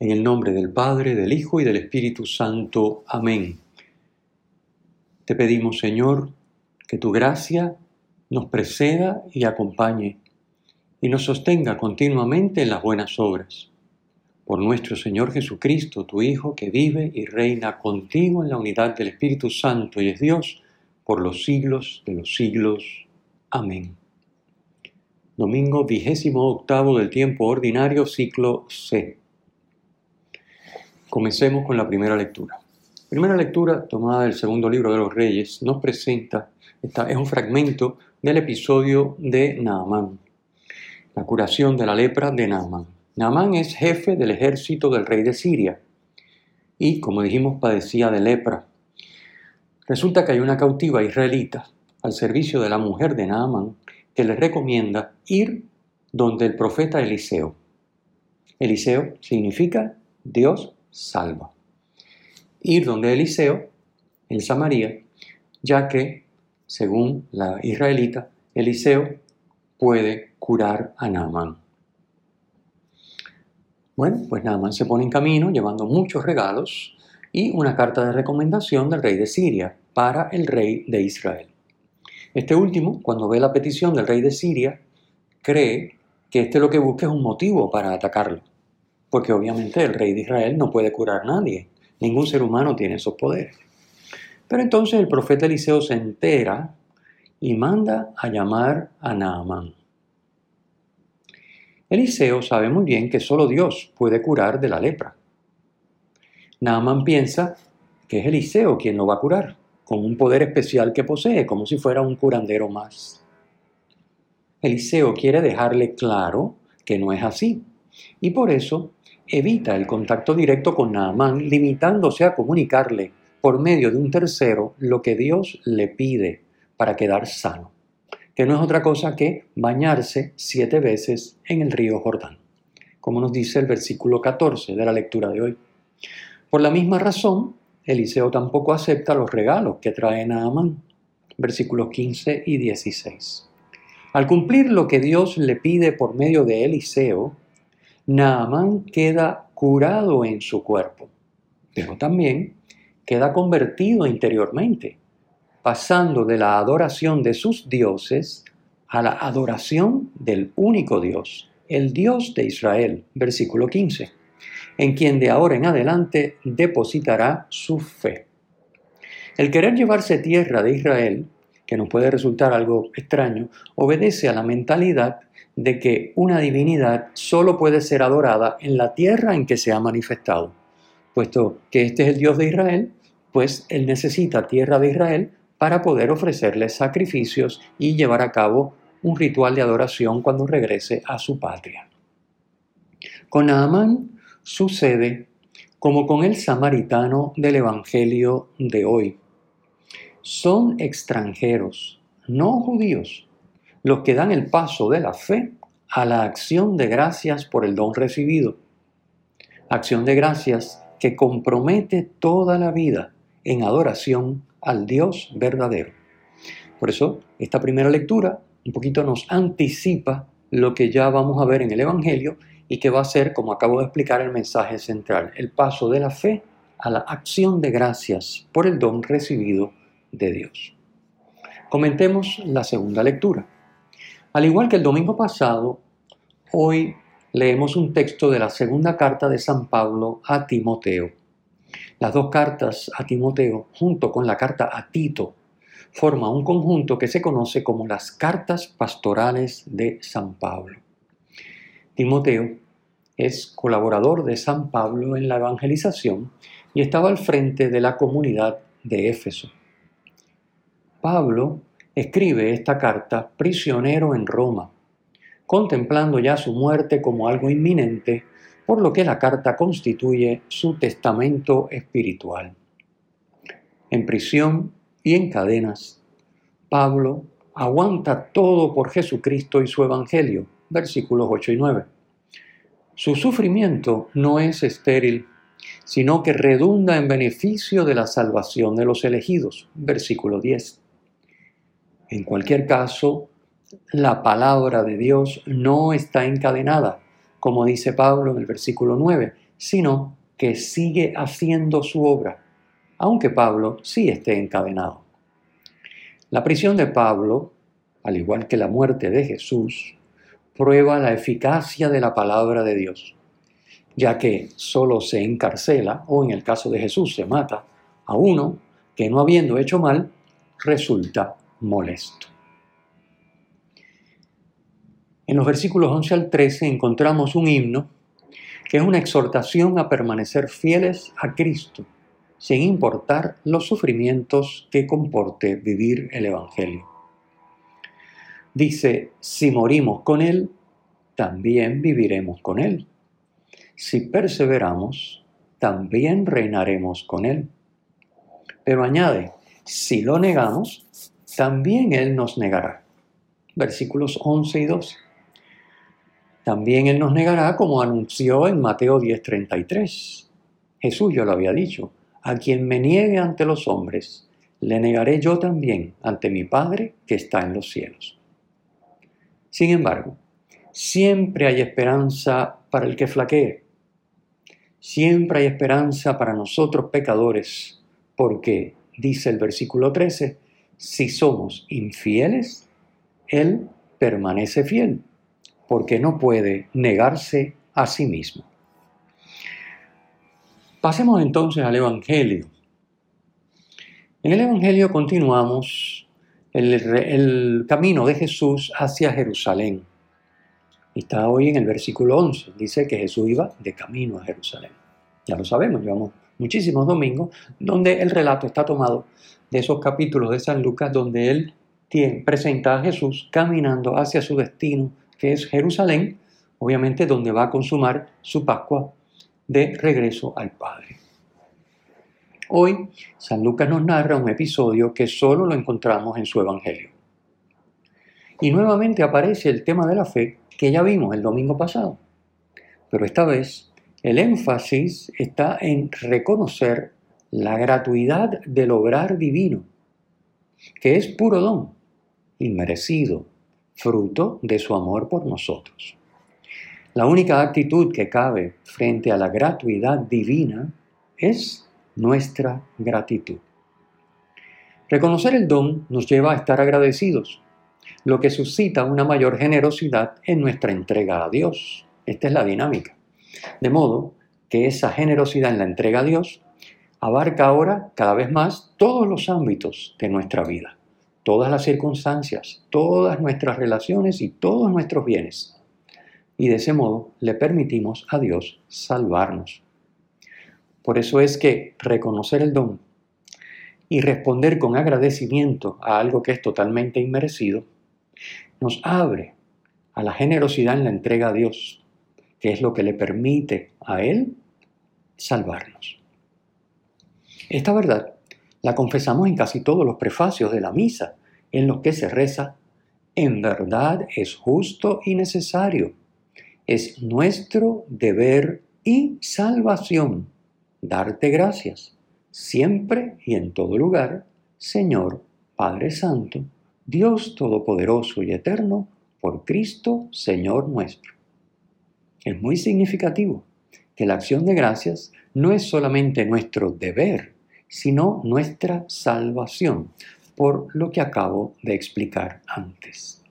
En el nombre del Padre, del Hijo y del Espíritu Santo. Amén. Te pedimos, Señor, que tu gracia nos preceda y acompañe y nos sostenga continuamente en las buenas obras. Por nuestro Señor Jesucristo, tu Hijo, que vive y reina contigo en la unidad del Espíritu Santo y es Dios por los siglos de los siglos. Amén. Domingo vigésimo octavo del tiempo ordinario, ciclo C. Comencemos con la primera lectura. primera lectura, tomada del segundo libro de los Reyes, nos presenta, es un fragmento del episodio de Naamán, la curación de la lepra de Naamán. Naamán es jefe del ejército del rey de Siria y, como dijimos, padecía de lepra. Resulta que hay una cautiva israelita al servicio de la mujer de Naamán que le recomienda ir donde el profeta Eliseo. Eliseo significa Dios salva. Ir donde Eliseo, en Samaria, ya que, según la israelita, Eliseo puede curar a Naamán. Bueno, pues Naamán se pone en camino llevando muchos regalos y una carta de recomendación del rey de Siria para el rey de Israel. Este último, cuando ve la petición del rey de Siria, cree que este lo que busca es un motivo para atacarlo porque obviamente el rey de Israel no puede curar a nadie, ningún ser humano tiene esos poderes. Pero entonces el profeta Eliseo se entera y manda a llamar a Naamán. Eliseo sabe muy bien que solo Dios puede curar de la lepra. Naamán piensa que es Eliseo quien lo va a curar, con un poder especial que posee, como si fuera un curandero más. Eliseo quiere dejarle claro que no es así, y por eso evita el contacto directo con Naamán, limitándose a comunicarle por medio de un tercero lo que Dios le pide para quedar sano, que no es otra cosa que bañarse siete veces en el río Jordán, como nos dice el versículo 14 de la lectura de hoy. Por la misma razón, Eliseo tampoco acepta los regalos que trae Naamán, versículos 15 y 16. Al cumplir lo que Dios le pide por medio de Eliseo, Naamán queda curado en su cuerpo, pero también queda convertido interiormente, pasando de la adoración de sus dioses a la adoración del único Dios, el Dios de Israel, versículo 15, en quien de ahora en adelante depositará su fe. El querer llevarse tierra de Israel, que nos puede resultar algo extraño, obedece a la mentalidad de que una divinidad solo puede ser adorada en la tierra en que se ha manifestado. Puesto que este es el Dios de Israel, pues él necesita tierra de Israel para poder ofrecerle sacrificios y llevar a cabo un ritual de adoración cuando regrese a su patria. Con Naamán sucede como con el samaritano del Evangelio de hoy. Son extranjeros, no judíos, los que dan el paso de la fe a la acción de gracias por el don recibido. Acción de gracias que compromete toda la vida en adoración al Dios verdadero. Por eso, esta primera lectura un poquito nos anticipa lo que ya vamos a ver en el Evangelio y que va a ser, como acabo de explicar, el mensaje central, el paso de la fe a la acción de gracias por el don recibido de Dios. Comentemos la segunda lectura. Al igual que el domingo pasado, hoy leemos un texto de la segunda carta de San Pablo a Timoteo. Las dos cartas a Timoteo, junto con la carta a Tito, forman un conjunto que se conoce como las cartas pastorales de San Pablo. Timoteo es colaborador de San Pablo en la evangelización y estaba al frente de la comunidad de Éfeso. Pablo escribe esta carta prisionero en Roma, contemplando ya su muerte como algo inminente por lo que la carta constituye su testamento espiritual. En prisión y en cadenas, Pablo aguanta todo por Jesucristo y su Evangelio, versículos 8 y 9. Su sufrimiento no es estéril, sino que redunda en beneficio de la salvación de los elegidos, versículo 10. En cualquier caso, la palabra de Dios no está encadenada, como dice Pablo en el versículo 9, sino que sigue haciendo su obra, aunque Pablo sí esté encadenado. La prisión de Pablo, al igual que la muerte de Jesús, prueba la eficacia de la palabra de Dios, ya que solo se encarcela, o en el caso de Jesús se mata, a uno que no habiendo hecho mal, resulta molesto. En los versículos 11 al 13 encontramos un himno que es una exhortación a permanecer fieles a Cristo, sin importar los sufrimientos que comporte vivir el Evangelio. Dice, si morimos con Él, también viviremos con Él. Si perseveramos, también reinaremos con Él. Pero añade, si lo negamos, también Él nos negará. Versículos 11 y 12. También Él nos negará como anunció en Mateo 10:33. Jesús yo lo había dicho, a quien me niegue ante los hombres, le negaré yo también ante mi Padre que está en los cielos. Sin embargo, siempre hay esperanza para el que flaquee. Siempre hay esperanza para nosotros pecadores, porque, dice el versículo 13, si somos infieles, Él permanece fiel, porque no puede negarse a sí mismo. Pasemos entonces al Evangelio. En el Evangelio continuamos el, camino de Jesús hacia Jerusalén. Está hoy en el versículo 11. Dice que Jesús iba de camino a Jerusalén. Ya lo sabemos, llevamos muchísimos domingos donde el relato está tomado de esos capítulos de San Lucas donde él presenta a Jesús caminando hacia su destino, que es Jerusalén, obviamente donde va a consumar su Pascua de regreso al Padre. Hoy, San Lucas nos narra un episodio que solo lo encontramos en su Evangelio. Y nuevamente aparece el tema de la fe que ya vimos el domingo pasado. Pero esta vez el énfasis está en reconocer la gratuidad del obrar divino, que es puro don, inmerecido, fruto de su amor por nosotros. La única actitud que cabe frente a la gratuidad divina es nuestra gratitud. Reconocer el don nos lleva a estar agradecidos, lo que suscita una mayor generosidad en nuestra entrega a Dios. Esta es la dinámica. De modo que esa generosidad en la entrega a Dios abarca ahora cada vez más todos los ámbitos de nuestra vida, todas las circunstancias, todas nuestras relaciones y todos nuestros bienes. Y de ese modo le permitimos a Dios salvarnos. Por eso es que reconocer el don y responder con agradecimiento a algo que es totalmente inmerecido, nos abre a la generosidad en la entrega a Dios, que es lo que le permite a Él salvarnos. Esta verdad la confesamos en casi todos los prefacios de la misa, en los que se reza, en verdad es justo y necesario, es nuestro deber y salvación darte gracias, siempre y en todo lugar, Señor Padre Santo, Dios Todopoderoso y Eterno, por Cristo Señor nuestro. Es muy significativo que la acción de gracias no es solamente nuestro deber, sino nuestra salvación, por lo que acabo de explicar antes.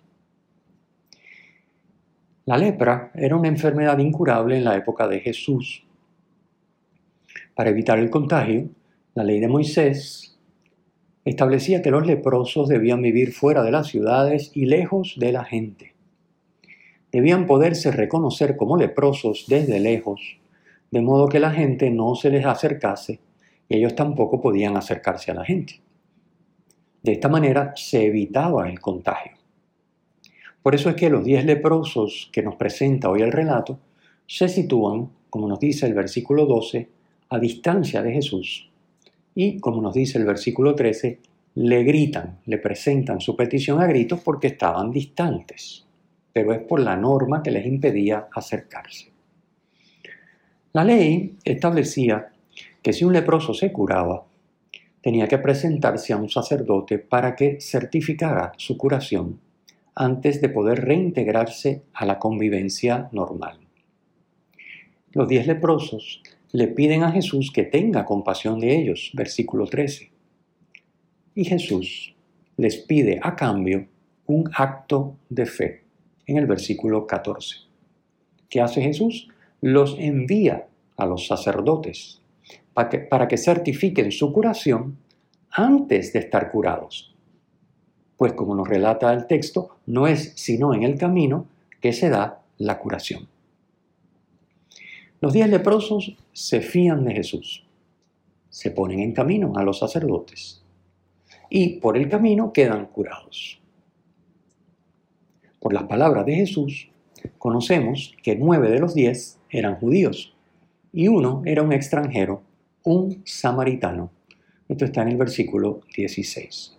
La lepra era una enfermedad incurable en la época de Jesús. Para evitar el contagio, la ley de Moisés establecía que los leprosos debían vivir fuera de las ciudades y lejos de la gente. Debían poderse reconocer como leprosos desde lejos, de modo que la gente no se les acercase y ellos tampoco podían acercarse a la gente. De esta manera se evitaba el contagio. Por eso es que los diez leprosos que nos presenta hoy el relato se sitúan como nos dice el versículo 12, a distancia de Jesús. Y, como nos dice el versículo 13, le gritan, le presentan su petición a gritos porque estaban distantes, pero es por la norma que les impedía acercarse. La ley establecía que si un leproso se curaba, tenía que presentarse a un sacerdote para que certificara su curación antes de poder reintegrarse a la convivencia normal. Los diez leprosos le piden a Jesús que tenga compasión de ellos, versículo 13. Y Jesús les pide a cambio un acto de fe, en el versículo 14. ¿Qué hace Jesús? Los envía a los sacerdotes para que, para que certifiquen su curación antes de estar curados. Pues como nos relata el texto, no es sino en el camino que se da la curación. Los diez leprosos se fían de Jesús, se ponen en camino a los sacerdotes y por el camino quedan curados. Por las palabras de Jesús, conocemos que nueve de los diez eran judíos y uno era un extranjero, un samaritano. Esto está en el versículo 16.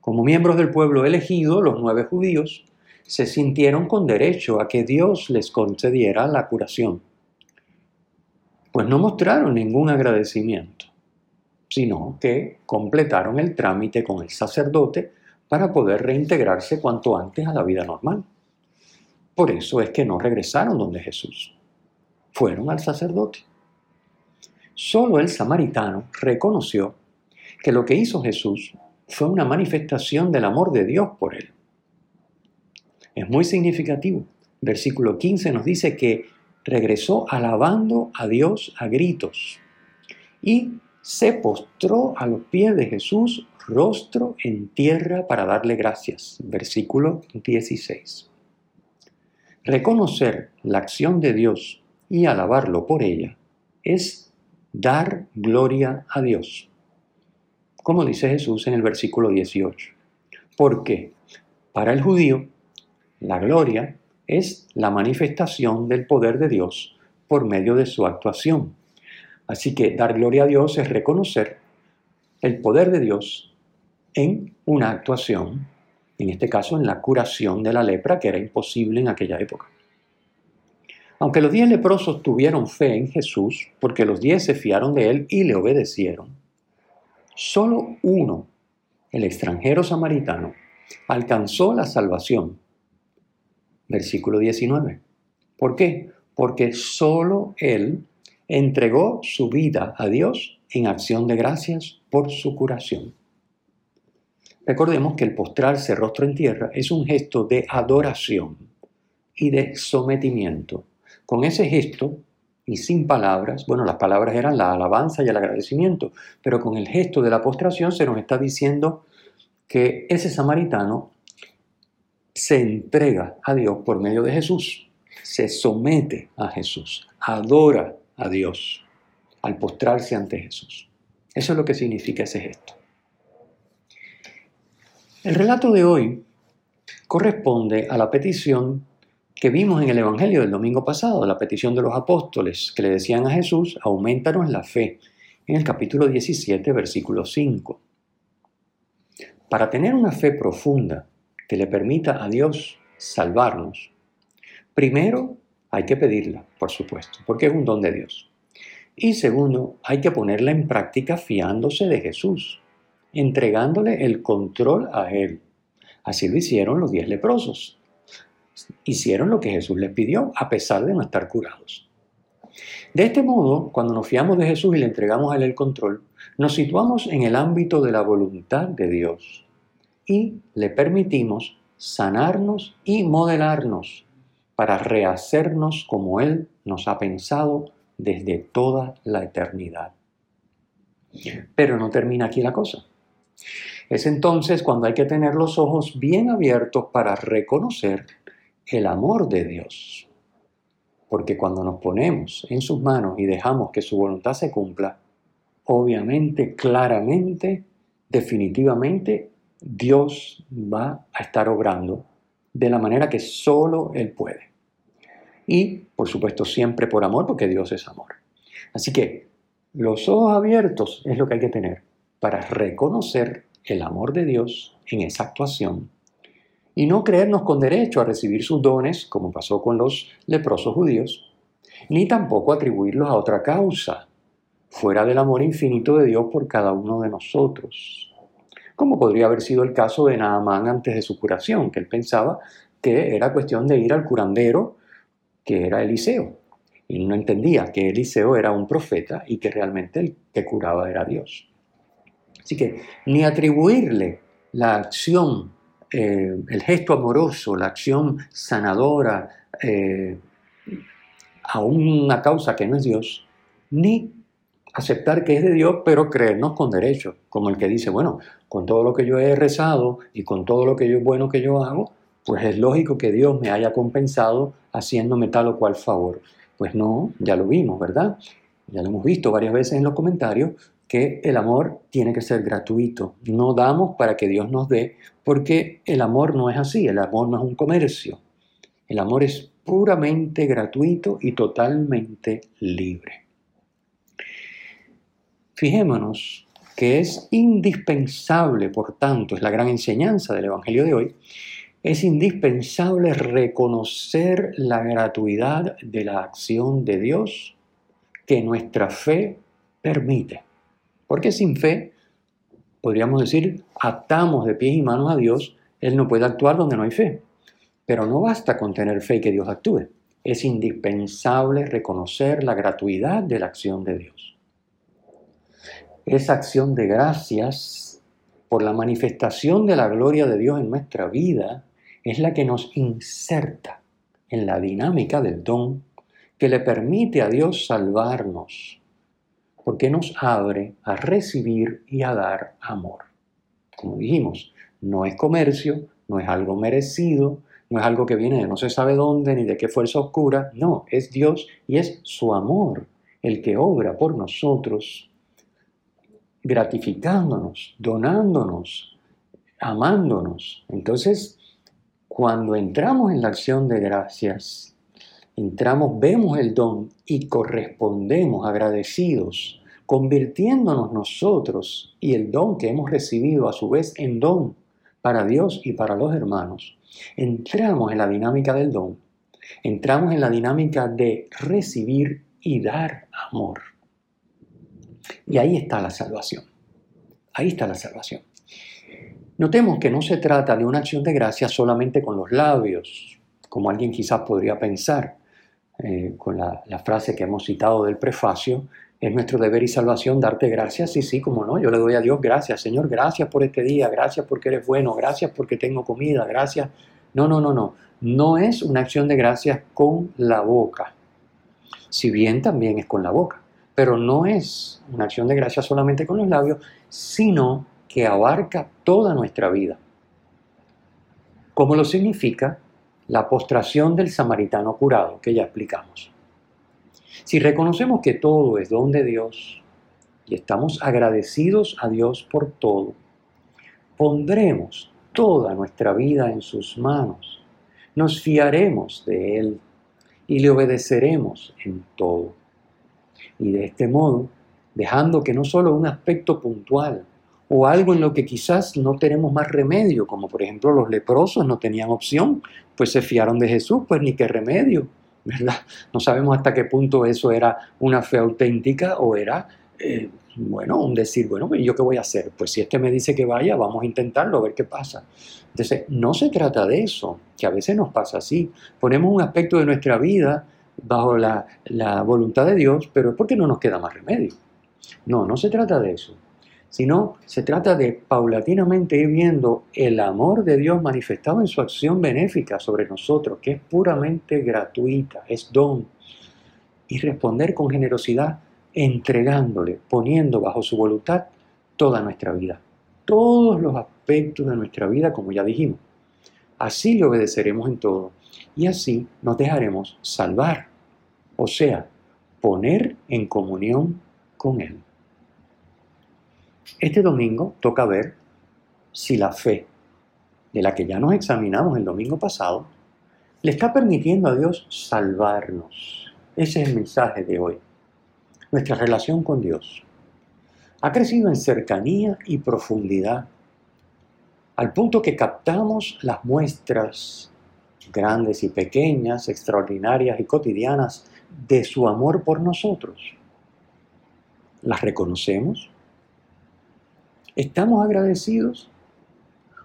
Como miembros del pueblo elegido, los nueve judíos se sintieron con derecho a que Dios les concediera la curación. Pues no mostraron ningún agradecimiento, sino que completaron el trámite con el sacerdote para poder reintegrarse cuanto antes a la vida normal. Por eso es que no regresaron donde Jesús. Fueron al sacerdote. Solo el samaritano reconoció que lo que hizo Jesús fue una manifestación del amor de Dios por él. Es muy significativo. Versículo 15 nos dice que regresó alabando a Dios a gritos y se postró a los pies de Jesús rostro en tierra para darle gracias. Versículo 16. Reconocer la acción de Dios y alabarlo por ella es dar gloria a Dios. Como dice Jesús en el versículo 18. Porque para el judío la gloria es la manifestación del poder de Dios por medio de su actuación. Así que dar gloria a Dios es reconocer el poder de Dios en una actuación, en este caso en la curación de la lepra, que era imposible en aquella época. Aunque los diez leprosos tuvieron fe en Jesús, porque los diez se fiaron de él y le obedecieron, solo uno, el extranjero samaritano, alcanzó la salvación versículo 19. ¿Por qué? Porque solo Él entregó su vida a Dios en acción de gracias por su curación. Recordemos que el postrarse rostro en tierra es un gesto de adoración y de sometimiento. Con ese gesto y sin palabras, bueno, las palabras eran la alabanza y el agradecimiento, pero con el gesto de la postración se nos está diciendo que ese samaritano se entrega a Dios por medio de Jesús, se somete a Jesús, adora a Dios al postrarse ante Jesús. Eso es lo que significa ese gesto. El relato de hoy corresponde a la petición que vimos en el Evangelio del domingo pasado, la petición de los apóstoles que le decían a Jesús, aumentanos la fe, en el capítulo 17, versículo 5. Para tener una fe profunda, que le permita a Dios salvarnos, primero hay que pedirla, por supuesto, porque es un don de Dios. Y segundo, hay que ponerla en práctica fiándose de Jesús, entregándole el control a Él. Así lo hicieron los diez leprosos. Hicieron lo que Jesús les pidió, a pesar de no estar curados. De este modo, cuando nos fiamos de Jesús y le entregamos a Él el control, nos situamos en el ámbito de la voluntad de Dios y le permitimos sanarnos y modelarnos para rehacernos como Él nos ha pensado desde toda la eternidad. Pero no termina aquí la cosa. Es entonces cuando hay que tener los ojos bien abiertos para reconocer el amor de Dios. Porque cuando nos ponemos en sus manos y dejamos que su voluntad se cumpla, obviamente, claramente, definitivamente, Dios va a estar obrando de la manera que solo Él puede. y, por supuesto, siempre por amor, porque Dios es amor. Así que los ojos abiertos es lo que hay que tener para reconocer el amor de Dios en esa actuación y no creernos con derecho a recibir sus dones, como pasó con los leprosos judíos, ni tampoco atribuirlos a otra causa, fuera del amor infinito de Dios por cada uno de nosotros. Como podría haber sido el caso de Naamán antes de su curación, que él pensaba que era cuestión de ir al curandero, que era Eliseo. Y no entendía que Eliseo era un profeta y que realmente el que curaba era Dios. Así que ni atribuirle la acción, eh, el gesto amoroso, la acción sanadora eh, a una causa que no es Dios, ni aceptar que es de Dios, pero creernos con derecho, como el que dice, bueno, con todo lo que yo he rezado y con todo lo que yo bueno que yo hago, pues es lógico que Dios me haya compensado haciéndome tal o cual favor. Pues no, ya lo vimos, ¿verdad? Ya lo hemos visto varias veces en los comentarios, que el amor tiene que ser gratuito. No damos para que Dios nos dé, porque el amor no es así, el amor no es un comercio. El amor es puramente gratuito y totalmente libre. Fijémonos que es indispensable, por tanto, es la gran enseñanza del Evangelio de hoy, es indispensable reconocer la gratuidad de la acción de Dios que nuestra fe permite. Porque sin fe, podríamos decir, atamos de pies y manos a Dios, Él no puede actuar donde no hay fe. Pero no basta con tener fe y que Dios actúe. Es indispensable reconocer la gratuidad de la acción de Dios. Esa acción de gracias por la manifestación de la gloria de Dios en nuestra vida es la que nos inserta en la dinámica del don que le permite a Dios salvarnos, porque nos abre a recibir y a dar amor. Como dijimos, no es comercio, no es algo merecido, no es algo que viene de no se sabe dónde ni de qué fuerza oscura, no, es Dios y es su amor el que obra por nosotros, gratificándonos, donándonos, amándonos. Entonces, cuando entramos en la acción de gracias, entramos, vemos el don y correspondemos agradecidos, convirtiéndonos nosotros y el don que hemos recibido a su vez en don para Dios y para los hermanos. Entramos en la dinámica del don, entramos en la dinámica de recibir y dar amor. Y ahí está la salvación. Ahí está la salvación. Notemos que no se trata de una acción de gracia solamente con los labios, como alguien quizás podría pensar, eh, con la, frase que hemos citado del prefacio, es nuestro deber y salvación darte gracias, sí, sí, como no, yo le doy a Dios gracias, Señor, gracias por este día, gracias porque eres bueno, gracias porque tengo comida, gracias. No, no, no, no, no es una acción de gracias con la boca, si bien también es con la boca, pero no es una acción de gracias solamente con los labios, sino que abarca toda nuestra vida, como lo significa la postración del samaritano curado que ya explicamos. Si reconocemos que todo es don de Dios y estamos agradecidos a Dios por todo, pondremos toda nuestra vida en sus manos, nos fiaremos de Él y le obedeceremos en todo. Y de este modo, dejando que no solo un aspecto puntual o algo en lo que quizás no tenemos más remedio, como por ejemplo los leprosos no tenían opción, pues se fiaron de Jesús, pues ni qué remedio, ¿verdad? No sabemos hasta qué punto eso era una fe auténtica o era, eh, bueno, un decir, bueno, ¿yo qué voy a hacer? Pues si este me dice que vaya, vamos a intentarlo, a ver qué pasa. Entonces, no se trata de eso, que a veces nos pasa así. Ponemos un aspecto de nuestra vida bajo la, voluntad de Dios, pero porque no nos queda más remedio. No, no se trata de eso sino se trata de paulatinamente ir viendo el amor de Dios manifestado en su acción benéfica sobre nosotros, que es puramente gratuita, es don, y responder con generosidad entregándole, poniendo bajo su voluntad toda nuestra vida, todos los aspectos de nuestra vida, como ya dijimos. Así le obedeceremos en todo y así nos dejaremos salvar, o sea, poner en comunión con Él. Este domingo toca ver si la fe, de la que ya nos examinamos el domingo pasado, le está permitiendo a Dios salvarnos. Ese es el mensaje de hoy. Nuestra relación con Dios ha crecido en cercanía y profundidad, al punto que captamos las muestras grandes y pequeñas, extraordinarias y cotidianas de su amor por nosotros. ¿Las reconocemos? ¿Estamos agradecidos?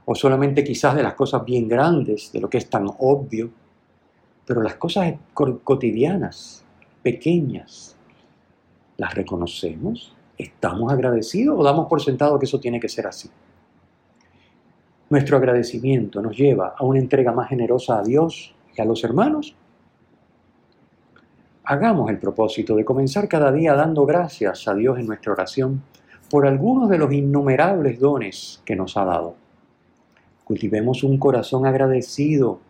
¿O solamente quizás de las cosas bien grandes, de lo que es tan obvio? Pero las cosas cotidianas, pequeñas, ¿las reconocemos? ¿Estamos agradecidos o damos por sentado que eso tiene que ser así? Nuestro agradecimiento nos lleva a una entrega más generosa a Dios y a los hermanos. Hagamos el propósito de comenzar cada día dando gracias a Dios en nuestra oración por algunos de los innumerables dones que nos ha dado. Cultivemos un corazón agradecido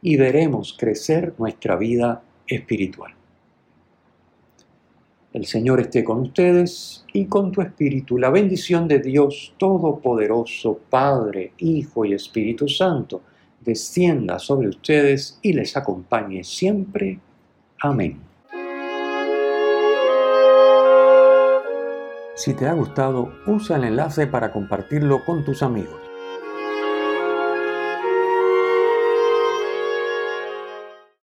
y veremos crecer nuestra vida espiritual. El Señor esté con ustedes y con tu espíritu. La bendición de Dios Todopoderoso, Padre, Hijo y Espíritu Santo, descienda sobre ustedes y les acompañe siempre. Amén. Si te ha gustado, usa el enlace para compartirlo con tus amigos.